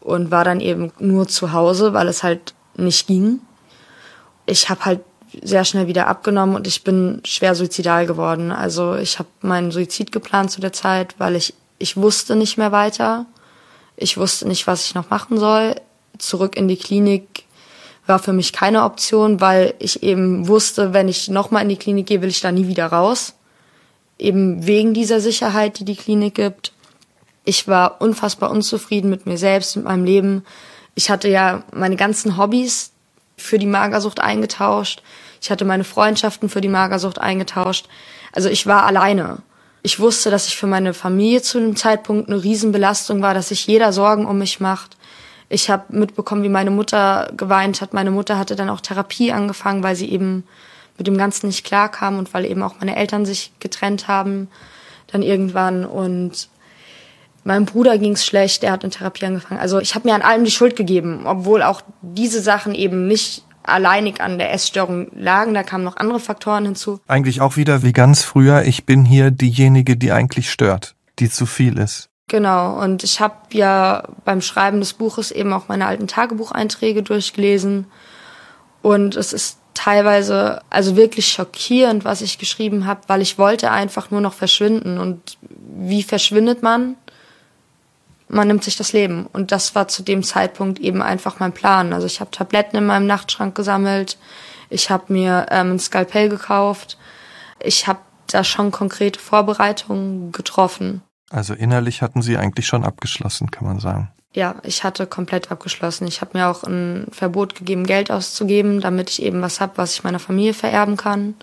S2: und war dann eben nur zu Hause, weil es halt nicht ging. Ich habe halt sehr schnell wieder abgenommen und ich bin schwer suizidal geworden. Also ich habe meinen Suizid geplant zu der Zeit, weil ich ich wusste nicht mehr weiter. Ich wusste nicht, was ich noch machen soll. Zurück in die Klinik war für mich keine Option, weil ich eben wusste, wenn ich nochmal in die Klinik gehe, will ich da nie wieder raus. Eben wegen dieser Sicherheit, die die Klinik gibt. Ich war unfassbar unzufrieden mit mir selbst, mit meinem Leben. Ich hatte ja meine ganzen Hobbys für die Magersucht eingetauscht. Ich hatte meine Freundschaften für die Magersucht eingetauscht. Also ich war alleine. Ich wusste, dass ich für meine Familie zu einem Zeitpunkt eine Riesenbelastung war, dass sich jeder Sorgen um mich macht. Ich habe mitbekommen, wie meine Mutter geweint hat. Meine Mutter hatte dann auch Therapie angefangen, weil sie eben mit dem Ganzen nicht klarkam und weil eben auch meine Eltern sich getrennt haben dann irgendwann. Und Meinem Bruder ging's schlecht, der hat in Therapie angefangen. Also ich habe mir an allem die Schuld gegeben, obwohl auch diese Sachen eben nicht alleinig an der Essstörung lagen. Da kamen noch andere Faktoren hinzu.
S1: Eigentlich auch wieder wie ganz früher, ich bin hier diejenige, die eigentlich stört, die zu viel ist.
S2: Genau, und ich habe ja beim Schreiben des Buches eben auch meine alten Tagebucheinträge durchgelesen. Und es ist teilweise also wirklich schockierend, was ich geschrieben habe, weil ich wollte einfach nur noch verschwinden. Und wie verschwindet man? Man nimmt sich das Leben. Und das war zu dem Zeitpunkt eben einfach mein Plan. Also ich habe Tabletten in meinem Nachtschrank gesammelt, ich habe mir ähm, ein Skalpell gekauft, ich habe da schon konkrete Vorbereitungen getroffen.
S1: Also innerlich hatten Sie eigentlich schon abgeschlossen, kann man sagen.
S2: Ja, ich hatte komplett abgeschlossen. Ich habe mir auch ein Verbot gegeben, Geld auszugeben, damit ich eben was habe, was ich meiner Familie vererben kann.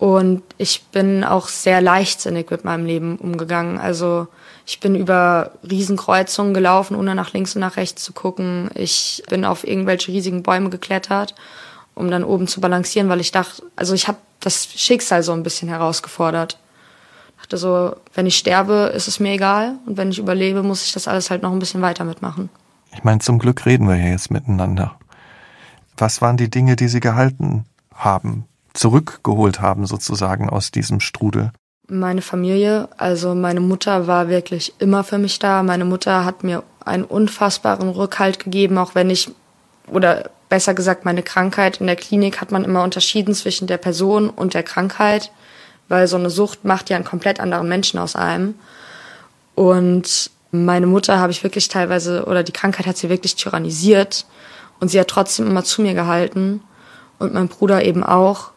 S2: Und ich bin auch sehr leichtsinnig mit meinem Leben umgegangen. Also ich bin über Riesenkreuzungen gelaufen, ohne nach links und nach rechts zu gucken. Ich bin auf irgendwelche riesigen Bäume geklettert, um dann oben zu balancieren, weil ich dachte, also ich habe das Schicksal so ein bisschen herausgefordert. Dachte so, wenn ich sterbe, ist es mir egal und wenn ich überlebe, muss ich das alles halt noch ein bisschen weiter mitmachen.
S1: Ich meine, zum Glück reden wir ja jetzt miteinander. Was waren die Dinge, die Sie gehalten haben? Zurückgeholt haben, sozusagen aus diesem Strudel?
S2: Meine Familie, also meine Mutter war wirklich immer für mich da. Meine Mutter hat mir einen unfassbaren Rückhalt gegeben, auch wenn ich, oder besser gesagt, meine Krankheit in der Klinik hat man immer unterschieden zwischen der Person und der Krankheit, weil so eine Sucht macht ja einen komplett anderen Menschen aus einem. Und meine Mutter habe ich wirklich teilweise, oder die Krankheit hat sie wirklich tyrannisiert und sie hat trotzdem immer zu mir gehalten und mein Bruder eben auch.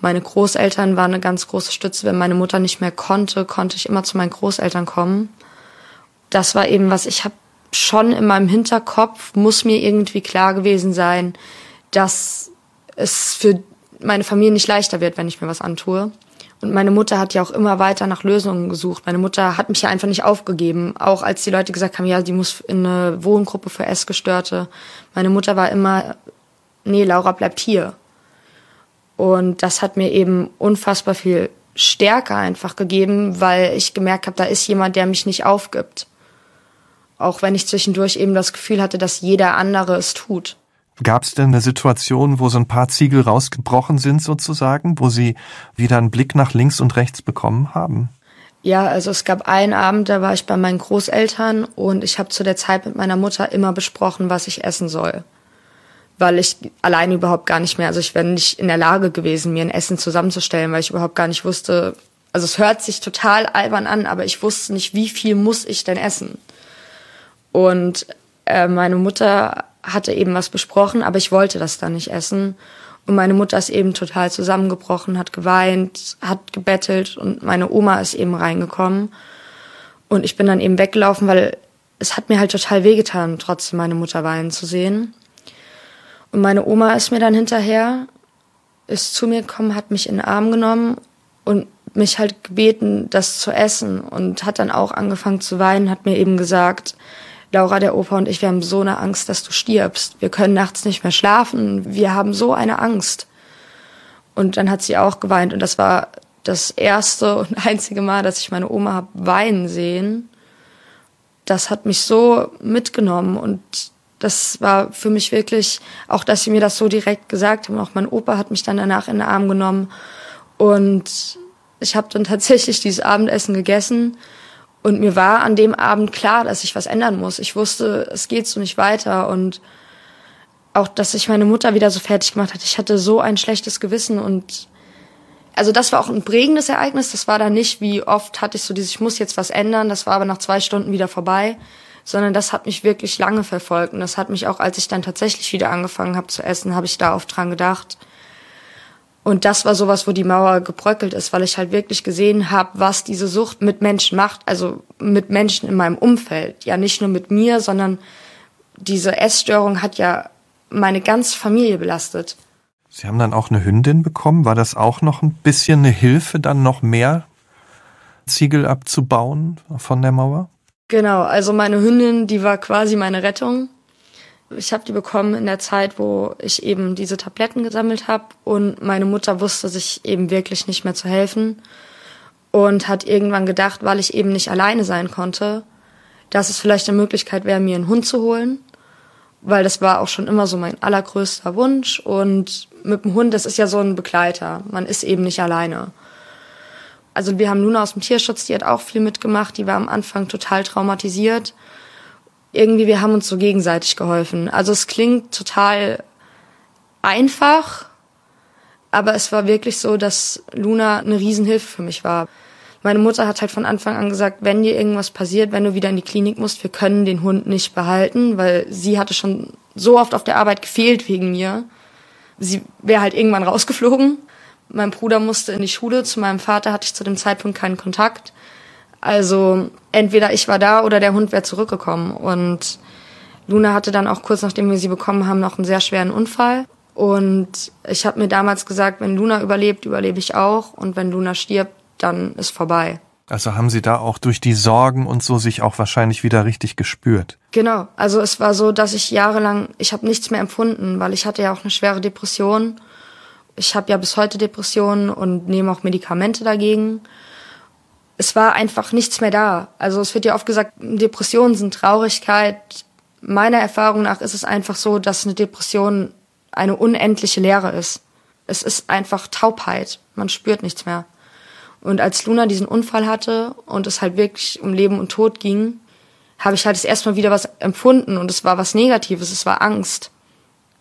S2: Meine Großeltern waren eine ganz große Stütze. Wenn meine Mutter nicht mehr konnte, konnte ich immer zu meinen Großeltern kommen. Das war eben was, ich habe schon in meinem Hinterkopf, muss mir irgendwie klar gewesen sein, dass es für meine Familie nicht leichter wird, wenn ich mir was antue. Und meine Mutter hat ja auch immer weiter nach Lösungen gesucht. Meine Mutter hat mich ja einfach nicht aufgegeben. Auch als die Leute gesagt haben, ja, die muss in eine Wohngruppe für Essgestörte. Meine Mutter war immer, nee, Laura bleibt hier. Und das hat mir eben unfassbar viel Stärke einfach gegeben, weil ich gemerkt habe, da ist jemand, der mich nicht aufgibt. Auch wenn ich zwischendurch eben das Gefühl hatte, dass jeder andere es tut.
S1: Gab es denn eine Situation, wo so ein paar Ziegel rausgebrochen sind sozusagen, wo Sie wieder einen Blick nach links und rechts bekommen haben?
S2: Ja, also es gab einen Abend, da war ich bei meinen Großeltern und ich habe zu der Zeit mit meiner Mutter immer besprochen, was ich essen soll. Weil ich alleine überhaupt gar nicht mehr, also ich wäre nicht in der Lage gewesen, mir ein Essen zusammenzustellen, weil ich überhaupt gar nicht wusste, also es hört sich total albern an, aber ich wusste nicht, wie viel muss ich denn essen. Und äh, meine Mutter hatte eben was besprochen, aber ich wollte das dann nicht essen. Und meine Mutter ist eben total zusammengebrochen, hat geweint, hat gebettelt und meine Oma ist eben reingekommen. Und ich bin dann eben weggelaufen, weil es hat mir halt total wehgetan, trotzdem meine Mutter weinen zu sehen. Und meine Oma ist mir dann hinterher, ist zu mir gekommen, hat mich in den Arm genommen und mich halt gebeten, das zu essen und hat dann auch angefangen zu weinen, hat mir eben gesagt, Laura, der Opa und ich, wir haben so eine Angst, dass du stirbst. Wir können nachts nicht mehr schlafen. Wir haben so eine Angst. Und dann hat sie auch geweint. Und das war das erste und einzige Mal, dass ich meine Oma hab weinen sehen. Das hat mich so mitgenommen und das war für mich wirklich, auch dass sie mir das so direkt gesagt haben. Auch mein Opa hat mich dann danach in den Arm genommen und ich habe dann tatsächlich dieses Abendessen gegessen und mir war an dem Abend klar, dass ich was ändern muss. Ich wusste, es geht so nicht weiter. Und auch, dass sich meine Mutter wieder so fertig gemacht hat. Ich hatte so ein schlechtes Gewissen und also das war auch ein prägendes Ereignis. Das war da nicht, wie oft hatte ich so dieses, ich muss jetzt was ändern. Das war aber nach zwei Stunden wieder vorbei. Sondern das hat mich wirklich lange verfolgt. Und das hat mich auch, als ich dann tatsächlich wieder angefangen habe zu essen, habe ich da oft dran gedacht. Und das war sowas, wo die Mauer gebröckelt ist, weil ich halt wirklich gesehen habe, was diese Sucht mit Menschen macht, also mit Menschen in meinem Umfeld. Ja, nicht nur mit mir, sondern diese Essstörung hat ja meine ganze Familie belastet.
S1: Sie haben dann auch eine Hündin bekommen. War das auch noch ein bisschen eine Hilfe, dann noch mehr Ziegel abzubauen von der Mauer?
S2: Genau, also meine Hündin, die war quasi meine Rettung. Ich habe die bekommen in der Zeit, wo ich eben diese Tabletten gesammelt habe und meine Mutter wusste sich eben wirklich nicht mehr zu helfen und hat irgendwann gedacht, weil ich eben nicht alleine sein konnte, dass es vielleicht eine Möglichkeit wäre, mir einen Hund zu holen, weil das war auch schon immer so mein allergrößter Wunsch und mit dem Hund, das ist ja so ein Begleiter, man ist eben nicht alleine. Also wir haben Luna aus dem Tierschutz, die hat auch viel mitgemacht, die war am Anfang total traumatisiert irgendwie, wir haben uns so gegenseitig geholfen. Also es klingt total einfach, aber es war wirklich so, dass Luna eine Riesenhilfe für mich war. Meine Mutter hat halt von Anfang an gesagt, wenn dir irgendwas passiert, wenn du wieder in die Klinik musst, wir können den Hund nicht behalten, weil sie hatte schon so oft auf der Arbeit gefehlt wegen mir. Sie wäre halt irgendwann rausgeflogen. Mein Bruder musste in die Schule, zu meinem Vater hatte ich zu dem Zeitpunkt keinen Kontakt. Also entweder ich war da oder der Hund wäre zurückgekommen. Und Luna hatte dann auch kurz nachdem wir sie bekommen haben noch einen sehr schweren Unfall. Und ich habe mir damals gesagt, wenn Luna überlebt, überlebe ich auch. Und wenn Luna stirbt, dann ist vorbei.
S1: Also haben Sie da auch durch die Sorgen und so sich auch wahrscheinlich wieder richtig gespürt?
S2: Genau. Also es war so, dass ich jahrelang, ich habe nichts mehr empfunden, weil ich hatte ja auch eine schwere Depression. Ich habe ja bis heute Depressionen und nehme auch Medikamente dagegen es war einfach nichts mehr da. Also es wird ja oft gesagt, Depressionen sind Traurigkeit. Meiner Erfahrung nach ist es einfach so, dass eine Depression eine unendliche Leere ist. Es ist einfach Taubheit. Man spürt nichts mehr. Und als Luna diesen Unfall hatte und es halt wirklich um Leben und Tod ging, habe ich halt das erste Mal wieder was empfunden und es war was Negatives, es war Angst.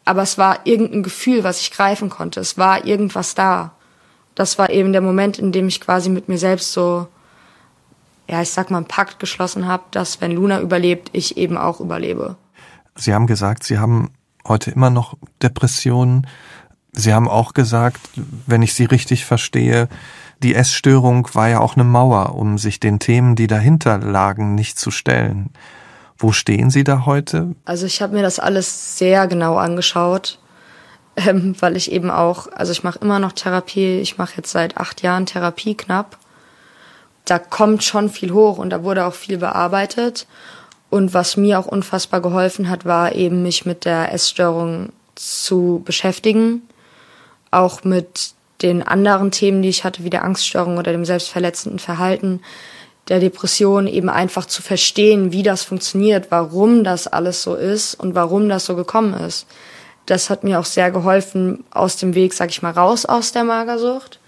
S2: Aber es war irgendein Gefühl, was ich greifen konnte. Es war irgendwas da. Das war eben der Moment, in dem ich quasi mit mir selbst so ja, ich sag mal, einen Pakt geschlossen habe, dass wenn Luna überlebt, ich eben auch überlebe.
S1: Sie haben gesagt, Sie haben heute immer noch Depressionen. Sie haben auch gesagt, wenn ich Sie richtig verstehe, die Essstörung war ja auch eine Mauer, um sich den Themen, die dahinter lagen, nicht zu stellen. Wo stehen Sie da heute?
S2: Also ich habe mir das alles sehr genau angeschaut, ähm, weil ich eben auch, also ich mache immer noch Therapie. Ich mache jetzt seit acht Jahren Therapie knapp da kommt schon viel hoch und da wurde auch viel bearbeitet. Und was mir auch unfassbar geholfen hat, war eben mich mit der Essstörung zu beschäftigen. Auch mit den anderen Themen, die ich hatte, wie der Angststörung oder dem selbstverletzenden Verhalten, der Depression eben einfach zu verstehen, wie das funktioniert, warum das alles so ist und warum das so gekommen ist. Das hat mir auch sehr geholfen aus dem Weg, sag ich mal, raus aus der Magersucht.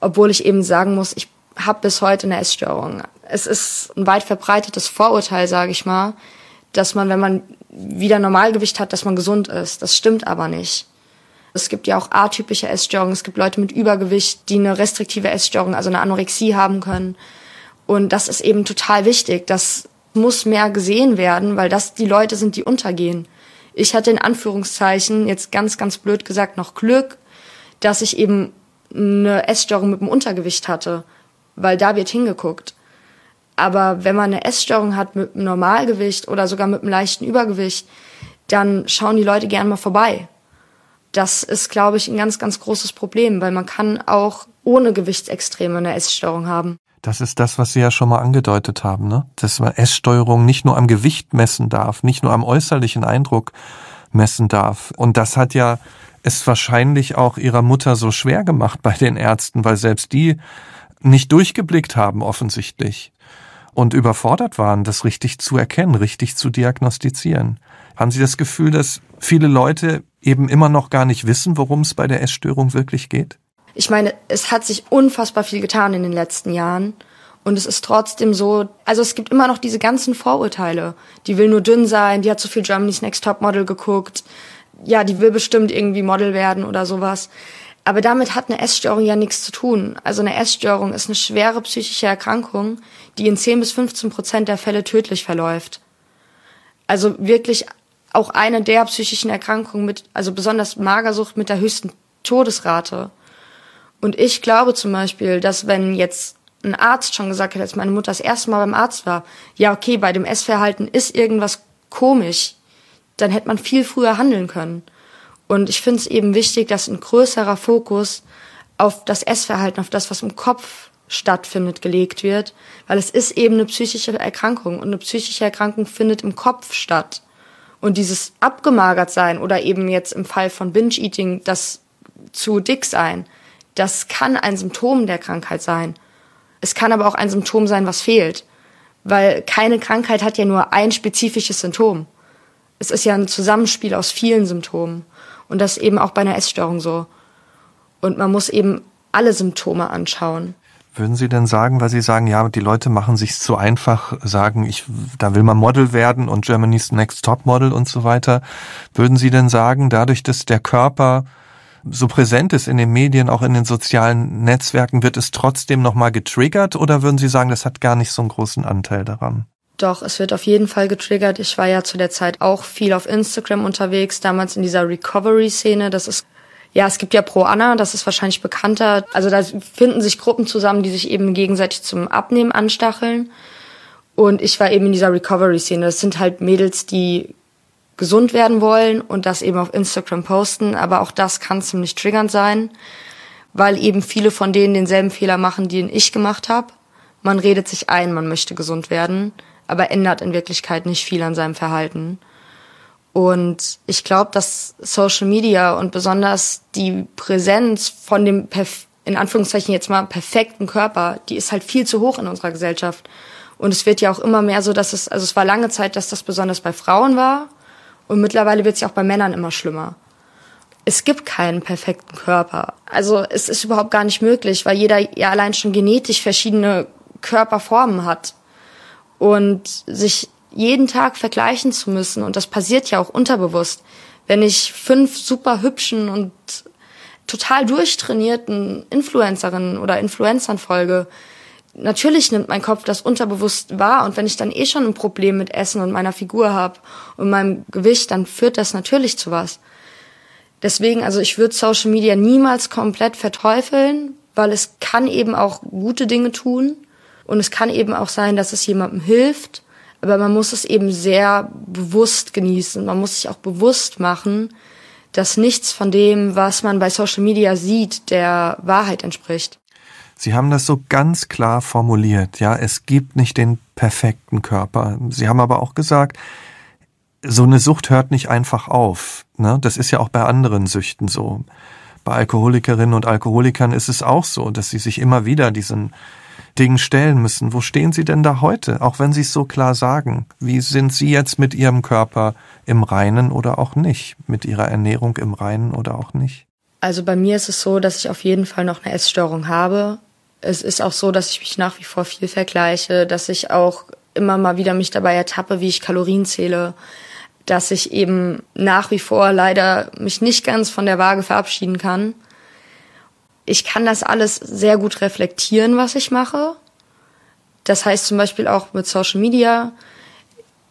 S2: Obwohl ich eben sagen muss, ich habe bis heute eine Essstörung. Es ist ein weit verbreitetes Vorurteil, sage ich mal, dass man, wenn man wieder Normalgewicht hat, dass man gesund ist. Das stimmt aber nicht. Es gibt ja auch atypische Essstörungen. Es gibt Leute mit Übergewicht, die eine restriktive Essstörung, also eine Anorexie haben können. Und das ist eben total wichtig. Das muss mehr gesehen werden, weil das die Leute sind, die untergehen. Ich hatte in Anführungszeichen, jetzt ganz, ganz blöd gesagt, noch Glück, dass ich eben eine Essstörung mit dem Untergewicht hatte, weil da wird hingeguckt. Aber wenn man eine Essstörung hat mit einem Normalgewicht oder sogar mit einem leichten Übergewicht, dann schauen die Leute gern mal vorbei. Das ist, glaube ich, ein ganz, ganz großes Problem, weil man kann auch ohne Gewichtsextreme eine Essstörung haben.
S1: Das ist das, was Sie ja schon mal angedeutet haben, ne? Dass man Esssteuerung nicht nur am Gewicht messen darf, nicht nur am äußerlichen Eindruck messen darf. Und das hat ja es wahrscheinlich auch Ihrer Mutter so schwer gemacht bei den Ärzten, weil selbst die nicht durchgeblickt haben offensichtlich und überfordert waren, das richtig zu erkennen, richtig zu diagnostizieren. Haben Sie das Gefühl, dass viele Leute eben immer noch gar nicht wissen, worum es bei der Essstörung wirklich geht?
S2: Ich meine, es hat sich unfassbar viel getan in den letzten Jahren. Und es ist trotzdem so, also es gibt immer noch diese ganzen Vorurteile. Die will nur dünn sein, die hat zu viel Germany's Next Top Model geguckt. Ja, die will bestimmt irgendwie Model werden oder sowas. Aber damit hat eine Essstörung ja nichts zu tun. Also eine Essstörung ist eine schwere psychische Erkrankung, die in 10 bis 15 Prozent der Fälle tödlich verläuft. Also wirklich auch eine der psychischen Erkrankungen mit, also besonders Magersucht mit der höchsten Todesrate. Und ich glaube zum Beispiel, dass wenn jetzt ein Arzt schon gesagt hat, als meine Mutter das erste Mal beim Arzt war, ja, okay, bei dem Essverhalten ist irgendwas komisch, dann hätte man viel früher handeln können. Und ich finde es eben wichtig, dass ein größerer Fokus auf das Essverhalten, auf das, was im Kopf stattfindet, gelegt wird, weil es ist eben eine psychische Erkrankung und eine psychische Erkrankung findet im Kopf statt. Und dieses abgemagert sein oder eben jetzt im Fall von Binge-Eating das zu dick sein, das kann ein Symptom der Krankheit sein. Es kann aber auch ein Symptom sein, was fehlt. Weil keine Krankheit hat ja nur ein spezifisches Symptom. Es ist ja ein Zusammenspiel aus vielen Symptomen. Und das eben auch bei einer Essstörung so. Und man muss eben alle Symptome anschauen.
S1: Würden Sie denn sagen, weil Sie sagen, ja, die Leute machen sich zu einfach, sagen, ich, da will man Model werden und Germany's Next Top Model und so weiter. Würden Sie denn sagen, dadurch, dass der Körper so präsent ist in den Medien, auch in den sozialen Netzwerken, wird es trotzdem nochmal getriggert oder würden Sie sagen, das hat gar nicht so einen großen Anteil daran?
S2: Doch, es wird auf jeden Fall getriggert. Ich war ja zu der Zeit auch viel auf Instagram unterwegs, damals in dieser Recovery-Szene. Das ist, ja, es gibt ja Pro Anna, das ist wahrscheinlich bekannter. Also da finden sich Gruppen zusammen, die sich eben gegenseitig zum Abnehmen anstacheln. Und ich war eben in dieser Recovery-Szene. Das sind halt Mädels, die gesund werden wollen und das eben auf Instagram posten. Aber auch das kann ziemlich triggernd sein, weil eben viele von denen denselben Fehler machen, den ich gemacht habe. Man redet sich ein, man möchte gesund werden, aber ändert in Wirklichkeit nicht viel an seinem Verhalten. Und ich glaube, dass Social Media und besonders die Präsenz von dem in Anführungszeichen jetzt mal perfekten Körper, die ist halt viel zu hoch in unserer Gesellschaft. Und es wird ja auch immer mehr so, dass es, also es war lange Zeit, dass das besonders bei Frauen war und mittlerweile wird es ja auch bei Männern immer schlimmer. Es gibt keinen perfekten Körper. Also es ist überhaupt gar nicht möglich, weil jeder ja allein schon genetisch verschiedene Körperformen hat. Und sich jeden Tag vergleichen zu müssen, und das passiert ja auch unterbewusst, wenn ich fünf super hübschen und total durchtrainierten Influencerinnen oder Influencern folge, natürlich nimmt mein Kopf das unterbewusst wahr und wenn ich dann eh schon ein Problem mit Essen und meiner Figur habe und meinem Gewicht, dann führt das natürlich zu was. Deswegen, also ich würde Social Media niemals komplett verteufeln, weil es kann eben auch gute Dinge tun und es kann eben auch sein, dass es jemandem hilft, aber man muss es eben sehr bewusst genießen. Man muss sich auch bewusst machen, dass nichts von dem, was man bei Social Media sieht, der Wahrheit entspricht.
S1: Sie haben das so ganz klar formuliert. Ja, es gibt nicht den perfekten Körper. Sie haben aber auch gesagt, so eine Sucht hört nicht einfach auf. Ne? Das ist ja auch bei anderen Süchten so. Bei Alkoholikerinnen und Alkoholikern ist es auch so, dass sie sich immer wieder diesen Dingen stellen müssen. Wo stehen Sie denn da heute, auch wenn Sie es so klar sagen? Wie sind Sie jetzt mit Ihrem Körper im Reinen oder auch nicht? Mit Ihrer Ernährung im Reinen oder auch nicht?
S2: Also bei mir ist es so, dass ich auf jeden Fall noch eine Essstörung habe. Es ist auch so, dass ich mich nach wie vor viel vergleiche, dass ich auch immer mal wieder mich dabei ertappe, wie ich Kalorien zähle, dass ich eben nach wie vor leider mich nicht ganz von der Waage verabschieden kann ich kann das alles sehr gut reflektieren, was ich mache. Das heißt zum Beispiel auch mit Social Media.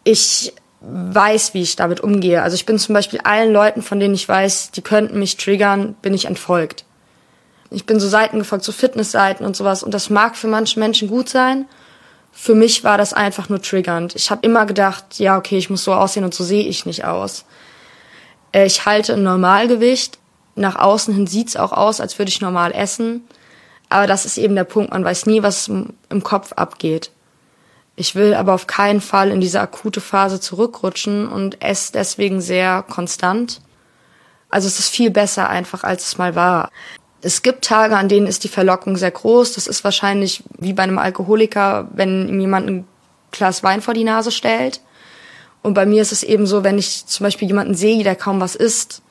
S2: Ich weiß, wie ich damit umgehe. Also ich bin zum Beispiel allen Leuten, von denen ich weiß, die könnten mich triggern, bin ich entfolgt. Ich bin so Seiten gefolgt, so Fitnessseiten und sowas. Und das mag für manche Menschen gut sein. Für mich war das einfach nur triggernd. Ich habe immer gedacht, ja, okay, ich muss so aussehen und so sehe ich nicht aus. Äh, ich halte ein Normalgewicht, nach außen hin sieht's auch aus, als würde ich normal essen. Aber das ist eben der Punkt, man weiß nie, was im Kopf abgeht. Ich will aber auf keinen Fall in diese akute Phase zurückrutschen und esse deswegen sehr konstant. Also es ist viel besser einfach, als es mal war. Es gibt Tage, an denen ist die Verlockung sehr groß. Das ist wahrscheinlich wie bei einem Alkoholiker, wenn ihm jemand ein Glas Wein vor die Nase stellt. Und bei mir ist es eben so, wenn ich zum Beispiel jemanden sehe, der kaum was isst,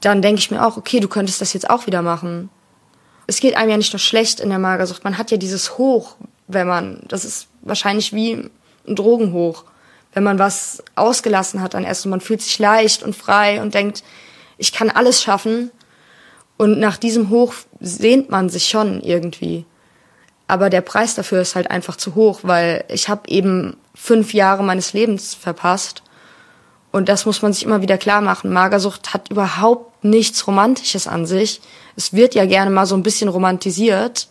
S2: dann denke ich mir auch, okay, du könntest das jetzt auch wieder machen. Es geht einem ja nicht nur schlecht in der Magersucht, man hat ja dieses Hoch, wenn man, das ist wahrscheinlich wie ein Drogenhoch, wenn man was ausgelassen hat an Essen. Man fühlt sich leicht und frei und denkt, ich kann alles schaffen. Und nach diesem Hoch sehnt man sich schon irgendwie. Aber der Preis dafür ist halt einfach zu hoch, weil ich habe eben fünf Jahre meines Lebens verpasst und das muss man sich immer wieder klar machen. Magersucht hat überhaupt nichts Romantisches an sich. Es wird ja gerne mal so ein bisschen romantisiert.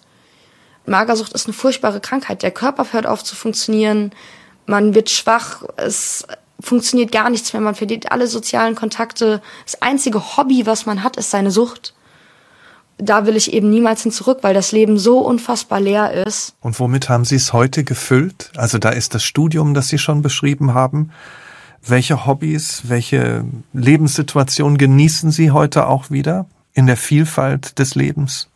S2: Magersucht ist eine furchtbare Krankheit. Der Körper hört auf zu funktionieren. Man wird schwach. Es funktioniert gar nichts mehr. Man verliert alle sozialen Kontakte. Das einzige Hobby, was man hat, ist seine Sucht. Da will ich eben niemals hin zurück, weil das Leben so unfassbar leer ist.
S1: Und womit haben Sie es heute gefüllt? Also da ist das Studium, das Sie schon beschrieben haben. Welche Hobbys, welche Lebenssituationen genießen Sie heute auch wieder in der Vielfalt des Lebens?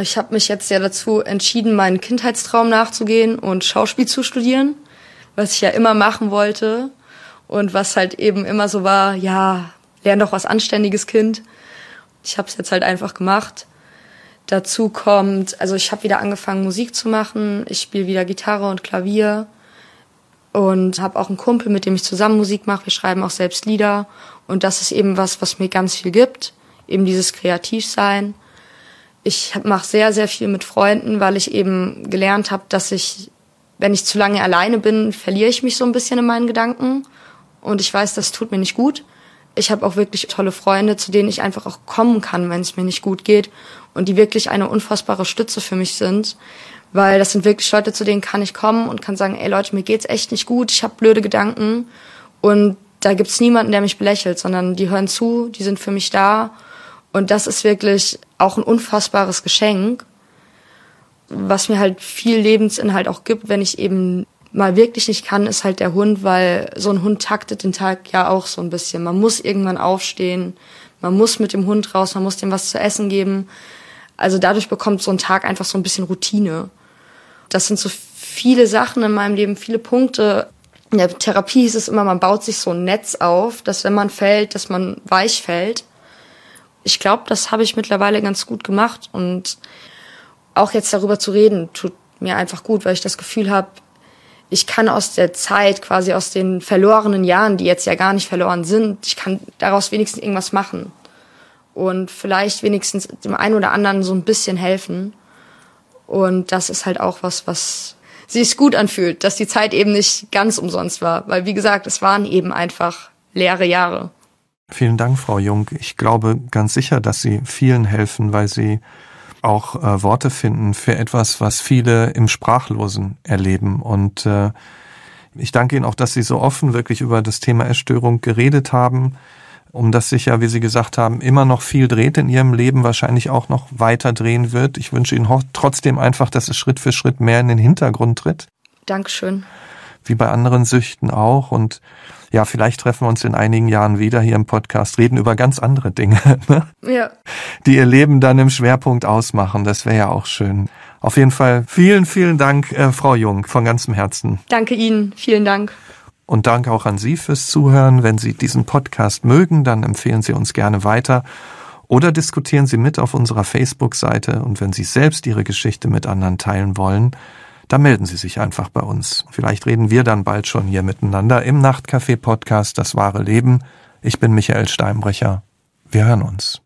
S2: Ich habe mich jetzt ja dazu entschieden, meinen Kindheitstraum nachzugehen und Schauspiel zu studieren, was ich ja immer machen wollte und was halt eben immer so war, ja, lern doch was anständiges Kind. Ich habe es jetzt halt einfach gemacht. Dazu kommt, also ich habe wieder angefangen Musik zu machen, ich spiele wieder Gitarre und Klavier und habe auch einen Kumpel, mit dem ich zusammen Musik mache. Wir schreiben auch selbst Lieder und das ist eben was, was mir ganz viel gibt, eben dieses Kreativsein. Ich mache sehr, sehr viel mit Freunden, weil ich eben gelernt habe, dass ich, wenn ich zu lange alleine bin, verliere ich mich so ein bisschen in meinen Gedanken und ich weiß, das tut mir nicht gut. Ich habe auch wirklich tolle Freunde, zu denen ich einfach auch kommen kann, wenn es mir nicht gut geht und die wirklich eine unfassbare Stütze für mich sind. Weil das sind wirklich Leute, zu denen kann ich kommen und kann sagen, ey Leute, mir geht's echt nicht gut, ich habe blöde Gedanken. Und da gibt's niemanden, der mich belächelt, sondern die hören zu, die sind für mich da. Und das ist wirklich auch ein unfassbares Geschenk, was mir halt viel Lebensinhalt auch gibt, wenn ich eben mal wirklich nicht kann, ist halt der Hund, weil so ein Hund taktet den Tag ja auch so ein bisschen. Man muss irgendwann aufstehen, man muss mit dem Hund raus, man muss dem was zu essen geben. Also dadurch bekommt so ein Tag einfach so ein bisschen Routine. Das sind so viele Sachen in meinem Leben, viele Punkte. In der Therapie hieß es immer, man baut sich so ein Netz auf, dass wenn man fällt, dass man weich fällt. Ich glaube, das habe ich mittlerweile ganz gut gemacht und auch jetzt darüber zu reden, tut mir einfach gut, weil ich das Gefühl habe, ich kann aus der Zeit, quasi aus den verlorenen Jahren, die jetzt ja gar nicht verloren sind, ich kann daraus wenigstens irgendwas machen und vielleicht wenigstens dem einen oder anderen so ein bisschen helfen. Und das ist halt auch was, was sich gut anfühlt, dass die Zeit eben nicht ganz umsonst war. Weil, wie gesagt, es waren eben einfach leere Jahre.
S1: Vielen Dank, Frau Jung. Ich glaube ganz sicher, dass Sie vielen helfen, weil Sie auch äh, Worte finden für etwas, was viele im Sprachlosen erleben. Und äh, ich danke Ihnen auch, dass Sie so offen wirklich über das Thema Essstörung geredet haben um das sich ja, wie Sie gesagt haben, immer noch viel dreht in Ihrem Leben, wahrscheinlich auch noch weiter drehen wird. Ich wünsche Ihnen trotzdem einfach, dass es Schritt für Schritt mehr in den Hintergrund tritt.
S2: Dankeschön.
S1: wie bei anderen Süchten auch. Und ja, vielleicht treffen wir uns in einigen Jahren wieder hier im Podcast, reden über ganz andere Dinge, ne?
S2: ja.
S1: die ihr Leben dann im Schwerpunkt ausmachen. Das wäre ja auch schön. Auf jeden Fall vielen, vielen Dank, äh, Frau Jung, von ganzem Herzen.
S2: Danke Ihnen, vielen Dank.
S1: Und danke auch an Sie fürs Zuhören. Wenn Sie diesen Podcast mögen, dann empfehlen Sie uns gerne weiter oder diskutieren Sie mit auf unserer Facebook-Seite. Und wenn Sie selbst Ihre Geschichte mit anderen teilen wollen, dann melden Sie sich einfach bei uns. Vielleicht reden wir dann bald schon hier miteinander im Nachtcafé-Podcast Das wahre Leben. Ich bin Michael Steinbrecher. Wir hören uns.